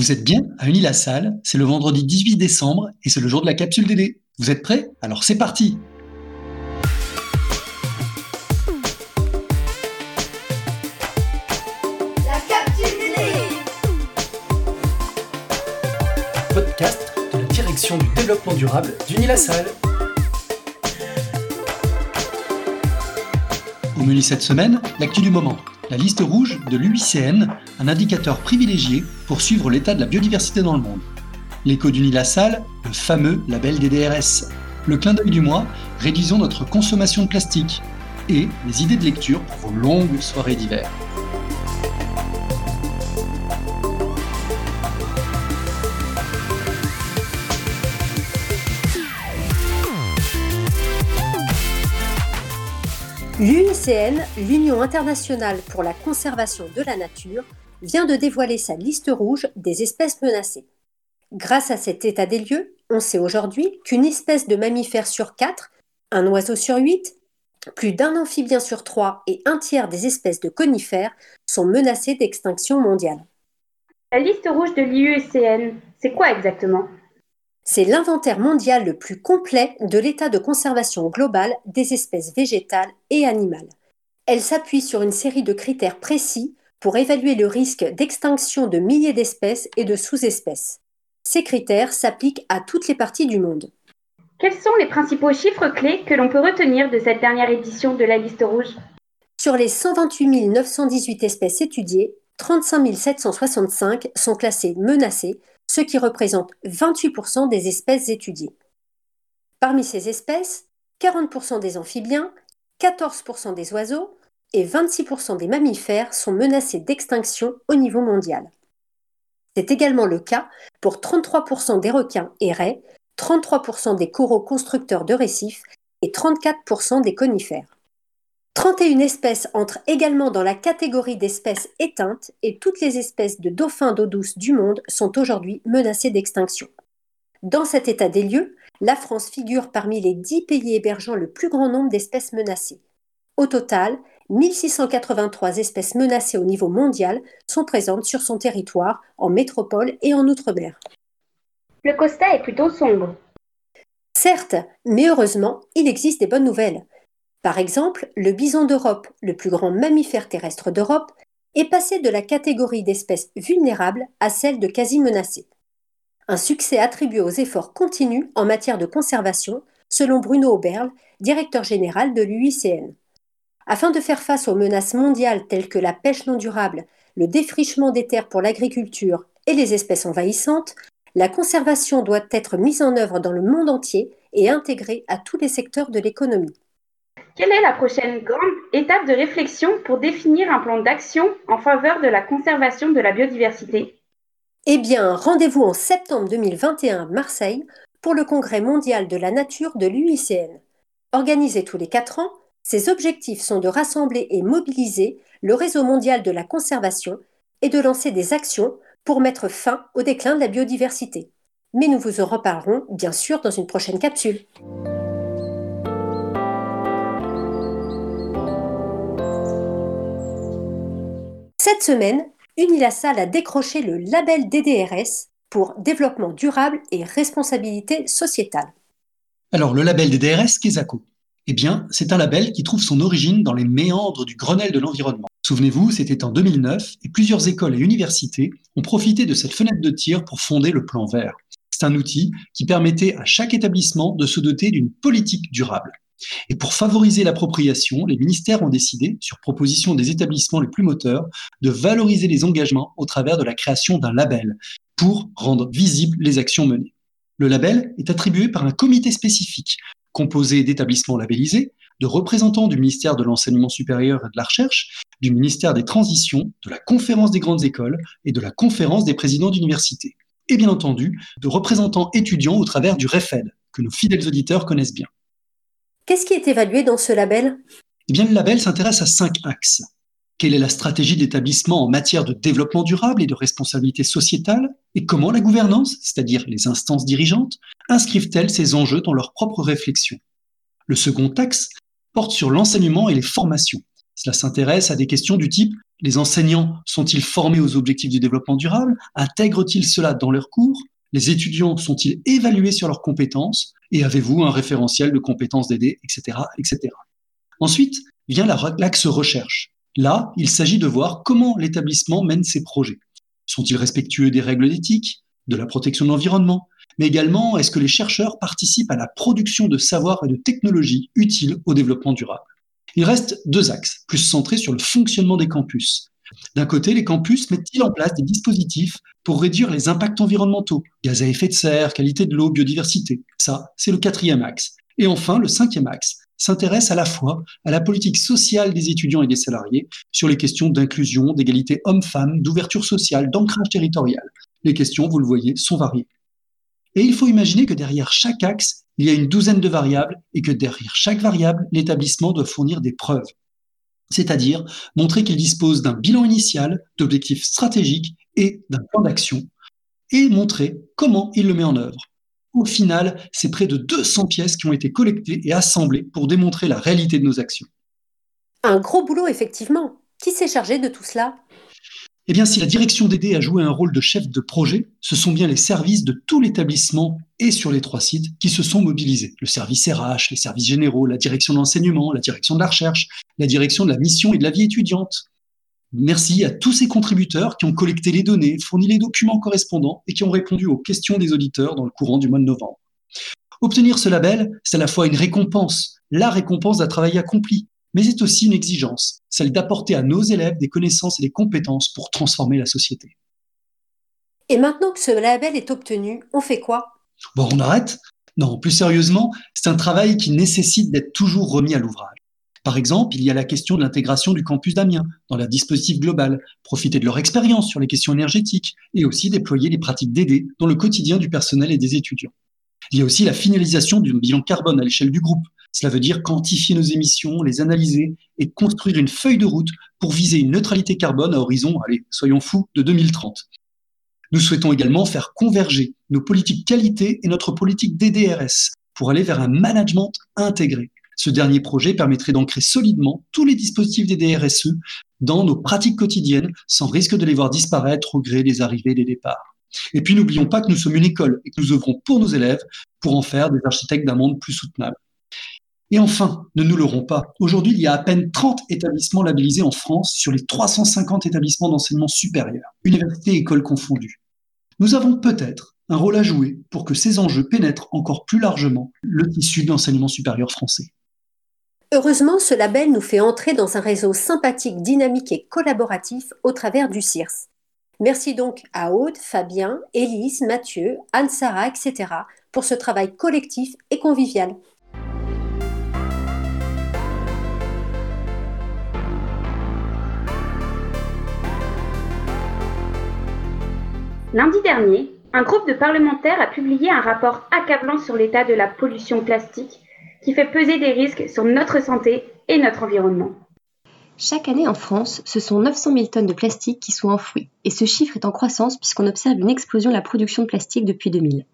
Vous êtes bien à Unis-la-Salle, c'est le vendredi 18 décembre et c'est le jour de la capsule DD. Vous êtes prêts? Alors c'est parti La capsule DD Podcast de la direction du développement durable d'Unis-la-Salle. Au menu cette semaine, l'actu du moment. La liste rouge de l'UICN, un indicateur privilégié pour suivre l'état de la biodiversité dans le monde. L'écho d'Uni-la-Salle, le fameux label des DRS. Le clin d'œil du mois, réduisons notre consommation de plastique. Et les idées de lecture pour vos longues soirées d'hiver. L'UICN, l'Union internationale pour la conservation de la nature, vient de dévoiler sa liste rouge des espèces menacées. Grâce à cet état des lieux, on sait aujourd'hui qu'une espèce de mammifère sur quatre, un oiseau sur huit, plus d'un amphibien sur trois et un tiers des espèces de conifères sont menacées d'extinction mondiale. La liste rouge de l'IUCN, c'est quoi exactement? C'est l'inventaire mondial le plus complet de l'état de conservation global des espèces végétales et animales. Elle s'appuie sur une série de critères précis pour évaluer le risque d'extinction de milliers d'espèces et de sous-espèces. Ces critères s'appliquent à toutes les parties du monde. Quels sont les principaux chiffres clés que l'on peut retenir de cette dernière édition de la liste rouge? Sur les 128 918 espèces étudiées, 35 765 sont classées menacées, ce qui représente 28% des espèces étudiées. Parmi ces espèces, 40% des amphibiens, 14% des oiseaux et 26% des mammifères sont menacés d'extinction au niveau mondial. C'est également le cas pour 33% des requins et raies, 33% des coraux constructeurs de récifs et 34% des conifères. 31 espèces entrent également dans la catégorie d'espèces éteintes et toutes les espèces de dauphins d'eau douce du monde sont aujourd'hui menacées d'extinction. Dans cet état des lieux, la France figure parmi les 10 pays hébergeant le plus grand nombre d'espèces menacées. Au total, 1683 espèces menacées au niveau mondial sont présentes sur son territoire, en métropole et en outre-mer. Le constat est plutôt sombre. Certes, mais heureusement, il existe des bonnes nouvelles. Par exemple, le bison d'Europe, le plus grand mammifère terrestre d'Europe, est passé de la catégorie d'espèces vulnérables à celle de quasi menacées. Un succès attribué aux efforts continus en matière de conservation, selon Bruno Auberle, directeur général de l'UICN. Afin de faire face aux menaces mondiales telles que la pêche non durable, le défrichement des terres pour l'agriculture et les espèces envahissantes, la conservation doit être mise en œuvre dans le monde entier et intégrée à tous les secteurs de l'économie. Quelle est la prochaine grande étape de réflexion pour définir un plan d'action en faveur de la conservation de la biodiversité? Eh bien, rendez-vous en septembre 2021 à Marseille pour le Congrès mondial de la nature de l'UICN. Organisé tous les quatre ans, ses objectifs sont de rassembler et mobiliser le réseau mondial de la conservation et de lancer des actions pour mettre fin au déclin de la biodiversité. Mais nous vous en reparlerons bien sûr dans une prochaine capsule. Cette semaine, Unilassal a décroché le label DDRS pour développement durable et responsabilité sociétale. Alors le label des DRS, qu'est-ce Eh bien, c'est un label qui trouve son origine dans les méandres du Grenelle de l'environnement. Souvenez-vous, c'était en 2009 et plusieurs écoles et universités ont profité de cette fenêtre de tir pour fonder le plan vert. C'est un outil qui permettait à chaque établissement de se doter d'une politique durable. Et pour favoriser l'appropriation, les ministères ont décidé, sur proposition des établissements les plus moteurs, de valoriser les engagements au travers de la création d'un label pour rendre visibles les actions menées. Le label est attribué par un comité spécifique, composé d'établissements labellisés, de représentants du ministère de l'Enseignement supérieur et de la Recherche, du ministère des Transitions, de la Conférence des grandes écoles et de la Conférence des présidents d'université. Et bien entendu, de représentants étudiants au travers du REFED, que nos fidèles auditeurs connaissent bien. Qu'est-ce qui est évalué dans ce label? Eh bien, le label s'intéresse à cinq axes. Quelle est la stratégie d'établissement en matière de développement durable et de responsabilité sociétale? Et comment la gouvernance, c'est-à-dire les instances dirigeantes, inscrivent-elles ces enjeux dans leurs propres réflexions? Le second axe porte sur l'enseignement et les formations. Cela s'intéresse à des questions du type Les enseignants sont-ils formés aux objectifs du développement durable? Intègrent-ils cela dans leurs cours? Les étudiants sont-ils évalués sur leurs compétences? Et avez-vous un référentiel de compétences d'aider, etc., etc. Ensuite vient l'axe recherche. Là, il s'agit de voir comment l'établissement mène ses projets. Sont-ils respectueux des règles d'éthique, de la protection de l'environnement? Mais également, est-ce que les chercheurs participent à la production de savoirs et de technologies utiles au développement durable? Il reste deux axes, plus centrés sur le fonctionnement des campus. D'un côté, les campus mettent-ils en place des dispositifs pour réduire les impacts environnementaux, gaz à effet de serre, qualité de l'eau, biodiversité Ça, c'est le quatrième axe. Et enfin, le cinquième axe s'intéresse à la fois à la politique sociale des étudiants et des salariés sur les questions d'inclusion, d'égalité homme-femme, d'ouverture sociale, d'ancrage territorial. Les questions, vous le voyez, sont variées. Et il faut imaginer que derrière chaque axe, il y a une douzaine de variables et que derrière chaque variable, l'établissement doit fournir des preuves. C'est-à-dire montrer qu'il dispose d'un bilan initial, d'objectifs stratégiques et d'un plan d'action, et montrer comment il le met en œuvre. Au final, c'est près de 200 pièces qui ont été collectées et assemblées pour démontrer la réalité de nos actions. Un gros boulot, effectivement. Qui s'est chargé de tout cela? Eh bien, si la direction d'aider a joué un rôle de chef de projet, ce sont bien les services de tout l'établissement et sur les trois sites qui se sont mobilisés. Le service RH, les services généraux, la direction de l'enseignement, la direction de la recherche, la direction de la mission et de la vie étudiante. Merci à tous ces contributeurs qui ont collecté les données, fourni les documents correspondants et qui ont répondu aux questions des auditeurs dans le courant du mois de novembre. Obtenir ce label, c'est à la fois une récompense, la récompense d'un travail accompli, mais c'est aussi une exigence, celle d'apporter à nos élèves des connaissances et des compétences pour transformer la société. Et maintenant que ce label est obtenu, on fait quoi? Bon, on arrête? Non, plus sérieusement, c'est un travail qui nécessite d'être toujours remis à l'ouvrage. Par exemple, il y a la question de l'intégration du campus d'Amiens dans la dispositif global, profiter de leur expérience sur les questions énergétiques et aussi déployer les pratiques d'aider dans le quotidien du personnel et des étudiants. Il y a aussi la finalisation d'un bilan carbone à l'échelle du groupe. Cela veut dire quantifier nos émissions, les analyser et construire une feuille de route pour viser une neutralité carbone à horizon, allez, soyons fous, de 2030. Nous souhaitons également faire converger nos politiques qualité et notre politique DDRS pour aller vers un management intégré. Ce dernier projet permettrait d'ancrer solidement tous les dispositifs des DRSE dans nos pratiques quotidiennes sans risque de les voir disparaître au gré des arrivées et des départs. Et puis n'oublions pas que nous sommes une école et que nous œuvrons pour nos élèves pour en faire des architectes d'un monde plus soutenable. Et enfin, ne nous leurrons pas, aujourd'hui il y a à peine 30 établissements labellisés en France sur les 350 établissements d'enseignement supérieur, universités et écoles confondues. Nous avons peut-être un rôle à jouer pour que ces enjeux pénètrent encore plus largement le tissu de l'enseignement supérieur français. Heureusement, ce label nous fait entrer dans un réseau sympathique, dynamique et collaboratif au travers du CIRS. Merci donc à Aude, Fabien, Élise, Mathieu, Anne-Sara, etc. pour ce travail collectif et convivial. Lundi dernier, un groupe de parlementaires a publié un rapport accablant sur l'état de la pollution plastique qui fait peser des risques sur notre santé et notre environnement. Chaque année en France, ce sont 900 000 tonnes de plastique qui sont enfouies, et ce chiffre est en croissance puisqu'on observe une explosion de la production de plastique depuis 2000.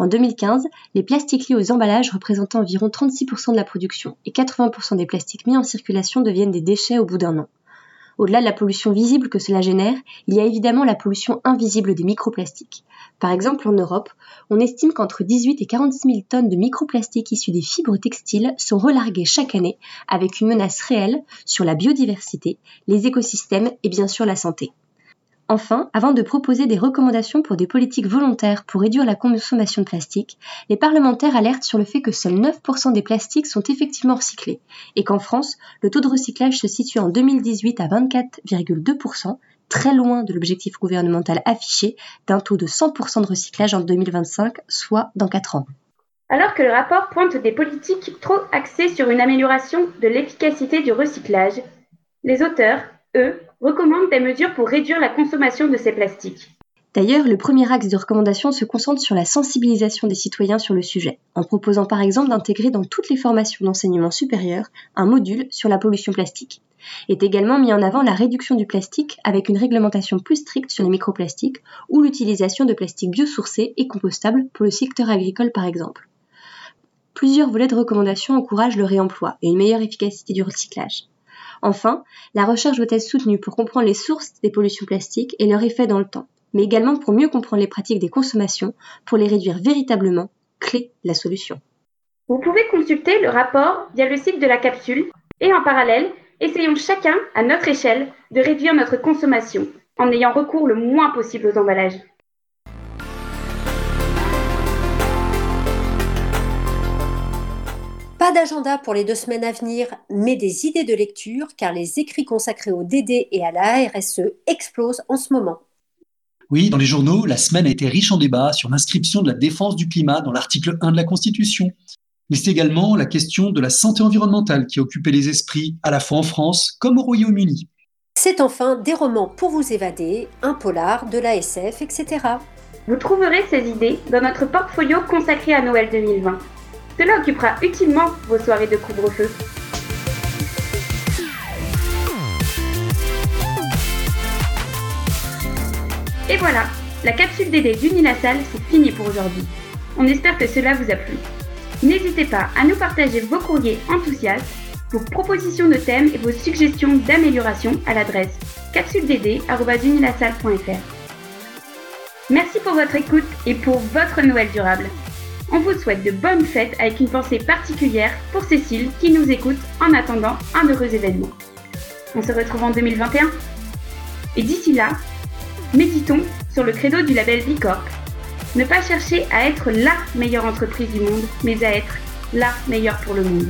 En 2015, les plastiques liés aux emballages représentaient environ 36% de la production, et 80% des plastiques mis en circulation deviennent des déchets au bout d'un an. Au-delà de la pollution visible que cela génère, il y a évidemment la pollution invisible des microplastiques. Par exemple, en Europe, on estime qu'entre 18 et 46 000 tonnes de microplastiques issus des fibres textiles sont relarguées chaque année avec une menace réelle sur la biodiversité, les écosystèmes et bien sûr la santé. Enfin, avant de proposer des recommandations pour des politiques volontaires pour réduire la consommation de plastique, les parlementaires alertent sur le fait que seuls 9% des plastiques sont effectivement recyclés et qu'en France, le taux de recyclage se situe en 2018 à 24,2%, très loin de l'objectif gouvernemental affiché d'un taux de 100% de recyclage en 2025, soit dans 4 ans. Alors que le rapport pointe des politiques trop axées sur une amélioration de l'efficacité du recyclage, les auteurs, eux, recommandent des mesures pour réduire la consommation de ces plastiques. D'ailleurs, le premier axe de recommandation se concentre sur la sensibilisation des citoyens sur le sujet, en proposant par exemple d'intégrer dans toutes les formations d'enseignement supérieur un module sur la pollution plastique. Est également mis en avant la réduction du plastique avec une réglementation plus stricte sur les microplastiques ou l'utilisation de plastiques biosourcés et compostables pour le secteur agricole par exemple. Plusieurs volets de recommandation encouragent le réemploi et une meilleure efficacité du recyclage. Enfin, la recherche doit être soutenue pour comprendre les sources des pollutions plastiques et leur effet dans le temps, mais également pour mieux comprendre les pratiques des consommations, pour les réduire véritablement, clé la solution. Vous pouvez consulter le rapport via le site de la capsule et en parallèle, essayons chacun, à notre échelle, de réduire notre consommation en ayant recours le moins possible aux emballages. Pas d'agenda pour les deux semaines à venir, mais des idées de lecture car les écrits consacrés au DD et à la RSE explosent en ce moment. Oui, dans les journaux, la semaine a été riche en débats sur l'inscription de la défense du climat dans l'article 1 de la Constitution. Mais c'est également la question de la santé environnementale qui a occupé les esprits à la fois en France comme au Royaume-Uni. C'est enfin des romans pour vous évader, un polar, de la SF, etc. Vous trouverez ces idées dans notre portfolio consacré à Noël 2020. Cela occupera utilement vos soirées de couvre-feu. Et voilà, la capsule DD d'Unilassal, c'est fini pour aujourd'hui. On espère que cela vous a plu. N'hésitez pas à nous partager vos courriers enthousiastes, vos propositions de thèmes et vos suggestions d'amélioration à l'adresse capsuleddd.unilassal.fr. Merci pour votre écoute et pour votre Noël durable. On vous souhaite de bonnes fêtes avec une pensée particulière pour Cécile qui nous écoute en attendant un heureux événement. On se retrouve en 2021. Et d'ici là, méditons sur le credo du label Bicorp. Ne pas chercher à être LA meilleure entreprise du monde, mais à être la meilleure pour le monde.